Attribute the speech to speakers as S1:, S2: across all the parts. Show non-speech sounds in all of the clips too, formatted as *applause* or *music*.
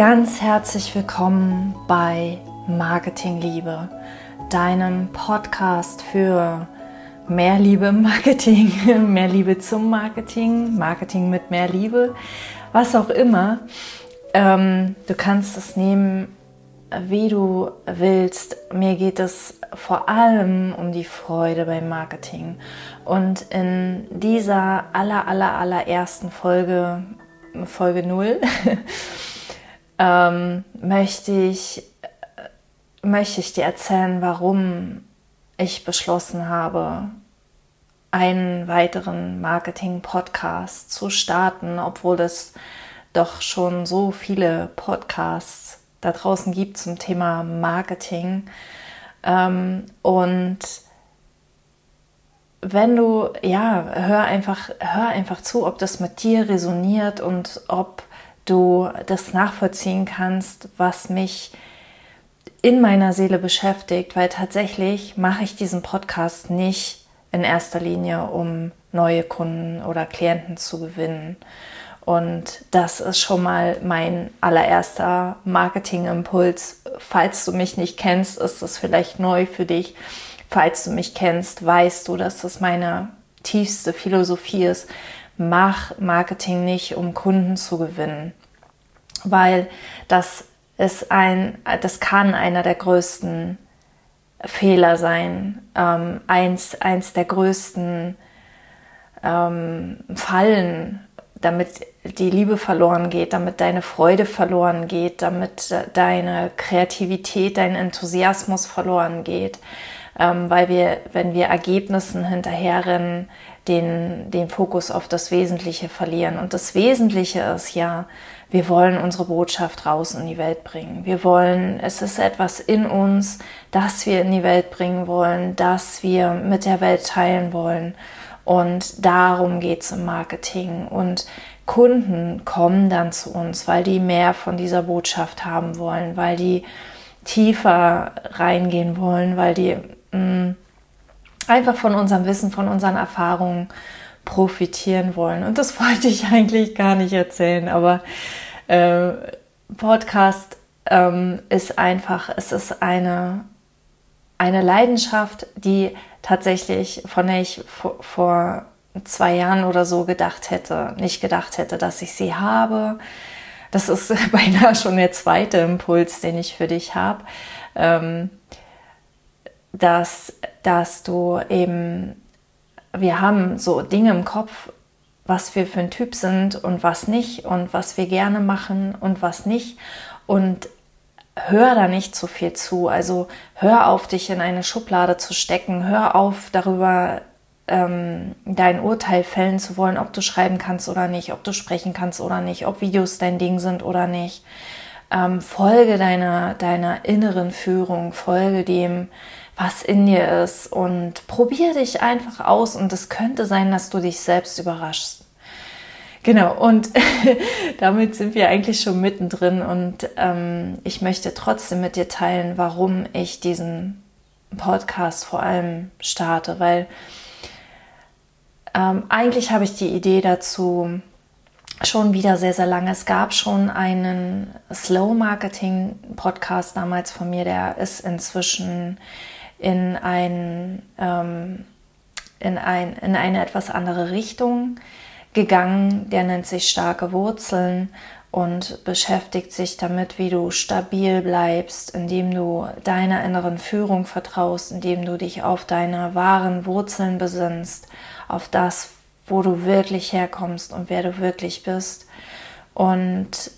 S1: Ganz herzlich willkommen bei Marketingliebe, deinem Podcast für mehr Liebe im Marketing, *laughs* mehr Liebe zum Marketing, Marketing mit mehr Liebe, was auch immer. Ähm, du kannst es nehmen, wie du willst. Mir geht es vor allem um die Freude beim Marketing. Und in dieser aller, aller, allerersten Folge, Folge 0, *laughs* ähm, möchte, ich, möchte ich dir erzählen, warum ich beschlossen habe, einen weiteren Marketing-Podcast zu starten, obwohl es doch schon so viele Podcasts da draußen gibt zum Thema Marketing. Ähm, und wenn du, ja, hör einfach, hör einfach zu, ob das mit dir resoniert und ob du das nachvollziehen kannst, was mich in meiner Seele beschäftigt, weil tatsächlich mache ich diesen Podcast nicht in erster Linie, um neue Kunden oder Klienten zu gewinnen. Und das ist schon mal mein allererster Marketingimpuls. Falls du mich nicht kennst, ist das vielleicht neu für dich. Falls du mich kennst, weißt du, dass das meine tiefste Philosophie ist. Mach Marketing nicht, um Kunden zu gewinnen, weil das ist ein, das kann einer der größten Fehler sein, ähm, eins, eins der größten ähm, Fallen, damit die Liebe verloren geht, damit deine Freude verloren geht, damit deine Kreativität, dein Enthusiasmus verloren geht, ähm, weil wir, wenn wir Ergebnissen hinterherrennen, den, den Fokus auf das Wesentliche verlieren. Und das Wesentliche ist ja, wir wollen unsere Botschaft raus in die Welt bringen. Wir wollen, es ist etwas in uns, das wir in die Welt bringen wollen, das wir mit der Welt teilen wollen. Und darum geht es im Marketing. Und Kunden kommen dann zu uns, weil die mehr von dieser Botschaft haben wollen, weil die tiefer reingehen wollen, weil die mh, mm, einfach von unserem Wissen, von unseren Erfahrungen profitieren wollen. Und das *laughs* wollte ich eigentlich gar nicht erzählen, aber äh, Podcast ähm, ist einfach, es ist eine, eine Leidenschaft, die tatsächlich, von der ich vor, vor zwei Jahren oder so gedacht hätte, nicht gedacht hätte, dass ich sie habe. Das ist *laughs* beinahe schon der zweite Impuls, den ich für dich habe. Ähm, dass, dass du eben, wir haben so Dinge im Kopf, was wir für ein Typ sind und was nicht und was wir gerne machen und was nicht. Und hör da nicht zu viel zu. Also hör auf, dich in eine Schublade zu stecken. Hör auf, darüber ähm, dein Urteil fällen zu wollen, ob du schreiben kannst oder nicht, ob du sprechen kannst oder nicht, ob Videos dein Ding sind oder nicht. Ähm, folge deiner, deiner inneren Führung, folge dem, was in dir ist und probier dich einfach aus und es könnte sein, dass du dich selbst überraschst. Genau, und *laughs* damit sind wir eigentlich schon mittendrin und ähm, ich möchte trotzdem mit dir teilen, warum ich diesen Podcast vor allem starte, weil ähm, eigentlich habe ich die Idee dazu schon wieder sehr, sehr lange. Es gab schon einen Slow Marketing Podcast damals von mir, der ist inzwischen in, ein, ähm, in, ein, in eine etwas andere Richtung gegangen. Der nennt sich starke Wurzeln und beschäftigt sich damit, wie du stabil bleibst, indem du deiner inneren Führung vertraust, indem du dich auf deine wahren Wurzeln besinnst, auf das, wo du wirklich herkommst und wer du wirklich bist. Und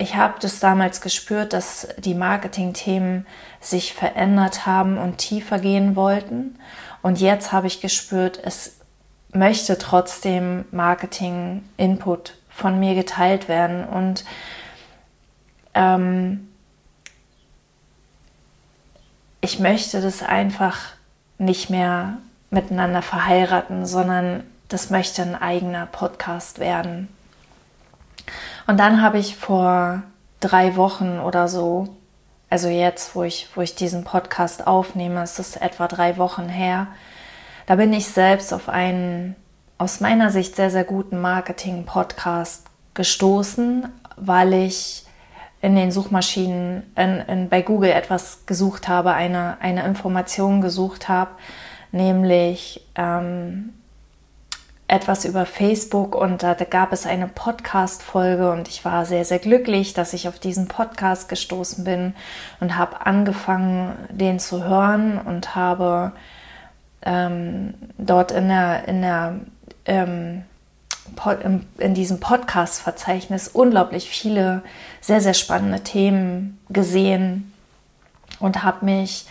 S1: ich habe das damals gespürt, dass die Marketing-Themen sich verändert haben und tiefer gehen wollten. Und jetzt habe ich gespürt, es möchte trotzdem Marketing-Input von mir geteilt werden. Und ähm, ich möchte das einfach nicht mehr miteinander verheiraten, sondern das möchte ein eigener Podcast werden. Und dann habe ich vor drei Wochen oder so, also jetzt, wo ich, wo ich diesen Podcast aufnehme, es ist etwa drei Wochen her, da bin ich selbst auf einen aus meiner Sicht sehr, sehr guten Marketing-Podcast gestoßen, weil ich in den Suchmaschinen in, in, bei Google etwas gesucht habe, eine, eine Information gesucht habe, nämlich ähm, etwas über Facebook und da, gab es eine Podcast-Folge und ich war sehr, sehr glücklich, dass ich auf diesen Podcast gestoßen bin und habe angefangen, den zu hören und habe ähm, dort in der, in der ähm, in diesem Podcast-Verzeichnis unglaublich viele sehr, sehr spannende Themen gesehen und habe mich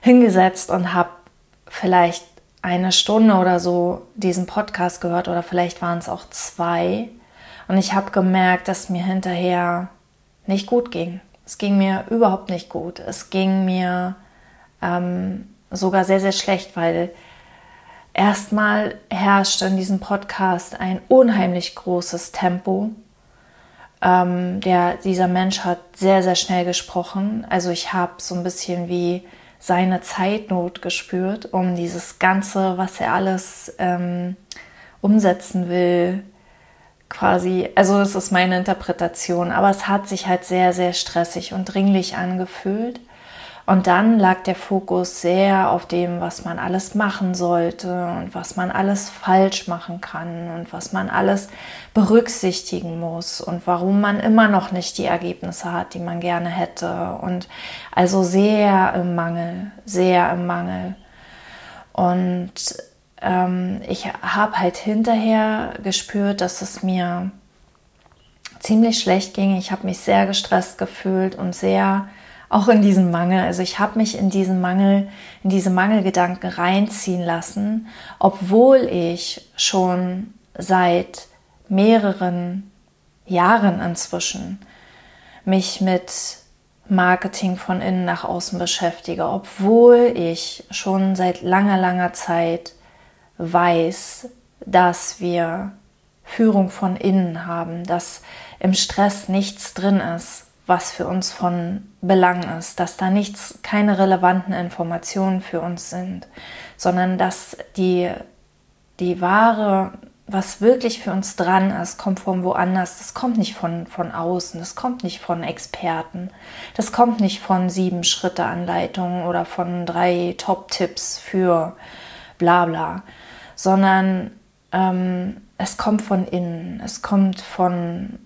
S1: hingesetzt und habe vielleicht eine Stunde oder so diesen Podcast gehört oder vielleicht waren es auch zwei. Und ich habe gemerkt, dass mir hinterher nicht gut ging. Es ging mir überhaupt nicht gut. Es ging mir ähm, sogar sehr, sehr schlecht, weil erstmal herrscht in diesem Podcast ein unheimlich großes Tempo. Ähm, der, dieser Mensch hat sehr, sehr schnell gesprochen. Also ich habe so ein bisschen wie seine Zeitnot gespürt, um dieses Ganze, was er alles ähm, umsetzen will, quasi, also es ist meine Interpretation, aber es hat sich halt sehr, sehr stressig und dringlich angefühlt. Und dann lag der Fokus sehr auf dem, was man alles machen sollte und was man alles falsch machen kann und was man alles berücksichtigen muss und warum man immer noch nicht die Ergebnisse hat, die man gerne hätte. Und also sehr im Mangel, sehr im Mangel. Und ähm, ich habe halt hinterher gespürt, dass es mir ziemlich schlecht ging. Ich habe mich sehr gestresst gefühlt und sehr auch in diesem Mangel. Also ich habe mich in diesen Mangel, in diese Mangelgedanken reinziehen lassen, obwohl ich schon seit mehreren Jahren inzwischen mich mit Marketing von innen nach außen beschäftige, obwohl ich schon seit langer, langer Zeit weiß, dass wir Führung von innen haben, dass im Stress nichts drin ist, was für uns von Belang ist, dass da nichts, keine relevanten Informationen für uns sind, sondern dass die, die wahre, was wirklich für uns dran ist, kommt von woanders. Das kommt nicht von, von außen, das kommt nicht von Experten, das kommt nicht von sieben Schritte Anleitungen oder von drei Top-Tipps für bla bla, sondern ähm, es kommt von innen, es kommt von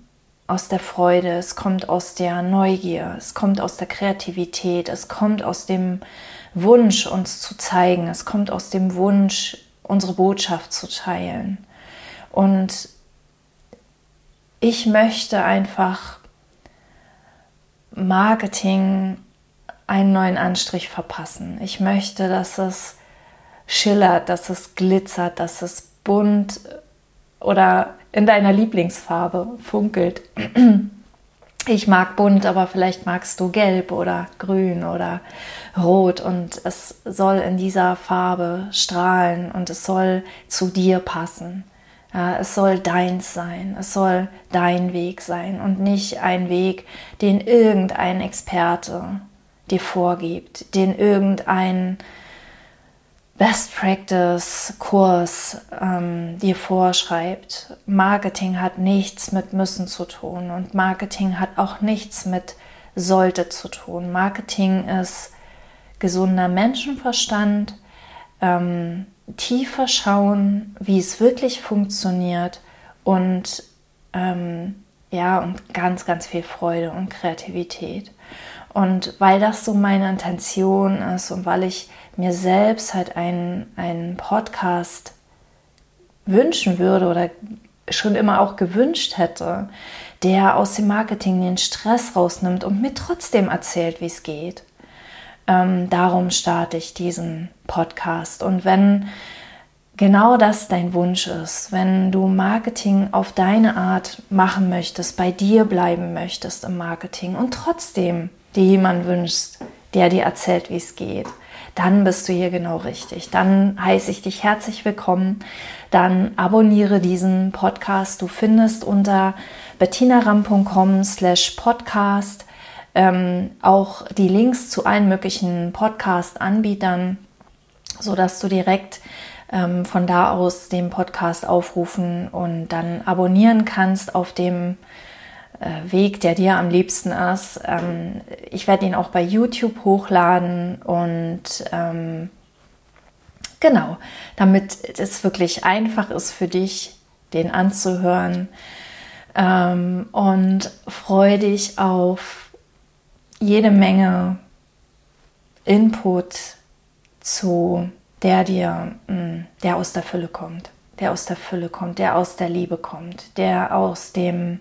S1: aus der Freude, es kommt aus der Neugier, es kommt aus der Kreativität, es kommt aus dem Wunsch, uns zu zeigen, es kommt aus dem Wunsch, unsere Botschaft zu teilen. Und ich möchte einfach Marketing einen neuen Anstrich verpassen. Ich möchte, dass es schillert, dass es glitzert, dass es bunt oder in deiner Lieblingsfarbe funkelt. *clears throat* Ich mag bunt, aber vielleicht magst du gelb oder grün oder rot und es soll in dieser Farbe strahlen und es soll zu dir passen. Es soll deins sein, es soll dein Weg sein und nicht ein Weg, den irgendein Experte dir vorgibt, den irgendein Best Practice Kurs ähm, dir vorschreibt. Marketing hat nichts mit müssen zu tun und Marketing hat auch nichts mit sollte zu tun. Marketing ist gesunder Menschenverstand, ähm, tiefer schauen, wie es wirklich funktioniert und ähm, ja und ganz ganz viel Freude und Kreativität. Und weil das so meine Intention ist und weil ich mir selbst halt einen, einen Podcast wünschen würde oder schon immer auch gewünscht hätte, der aus dem Marketing den Stress rausnimmt und mir trotzdem erzählt, wie es geht. Ähm, darum starte ich diesen Podcast. Und wenn genau das dein Wunsch ist, wenn du Marketing auf deine Art machen möchtest, bei dir bleiben möchtest im Marketing und trotzdem dir jemanden wünschst, der dir erzählt, wie es geht, dann bist du hier genau richtig. Dann heiße ich dich herzlich willkommen. Dann abonniere diesen Podcast. Du findest unter bettinaram.com slash podcast ähm, auch die Links zu allen möglichen Podcast-Anbietern, sodass du direkt ähm, von da aus den Podcast aufrufen und dann abonnieren kannst auf dem Weg, der dir am liebsten ist. Ähm, ich werde ihn auch bei YouTube hochladen und ähm, genau, damit es wirklich einfach ist für dich, den anzuhören. Ähm, und freue dich auf jede Menge Input zu der dir, mm, der aus der Fülle kommt, der aus der Fülle kommt, der aus der Liebe kommt, der aus dem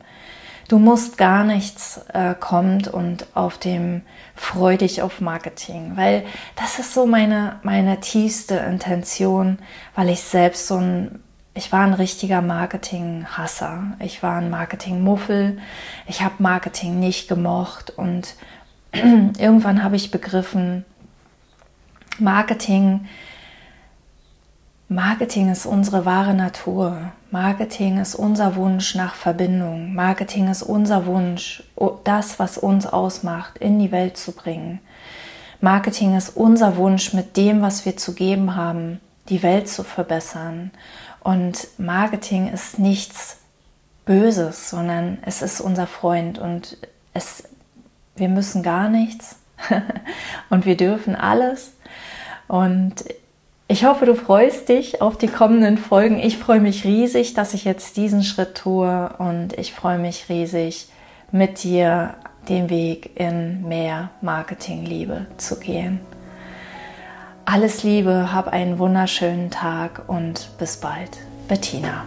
S1: Du musst gar nichts äh, kommt und auf dem freu dich auf Marketing, weil das ist so meine, meine tiefste Intention, weil ich selbst so ein, ich war ein richtiger Marketing-Hasser. Ich war ein Marketing-Muffel. Ich habe Marketing nicht gemocht und *clears throat* irgendwann habe ich begriffen, Marketing Marketing ist unsere wahre Natur. Marketing ist unser Wunsch nach Verbindung. Marketing ist unser Wunsch, das, was uns ausmacht, in die Welt zu bringen. Marketing ist unser Wunsch, mit dem, was wir zu geben haben, die Welt zu verbessern. Und Marketing ist nichts Böses, sondern es ist unser Freund und es, wir müssen gar nichts *laughs* und wir dürfen alles. Und ich hoffe, du freust dich auf die kommenden Folgen. Ich freue mich riesig, dass ich jetzt diesen Schritt tue und ich freue mich riesig, mit dir den Weg in mehr Marketingliebe zu gehen. Alles Liebe, hab einen wunderschönen Tag und bis bald. Bettina.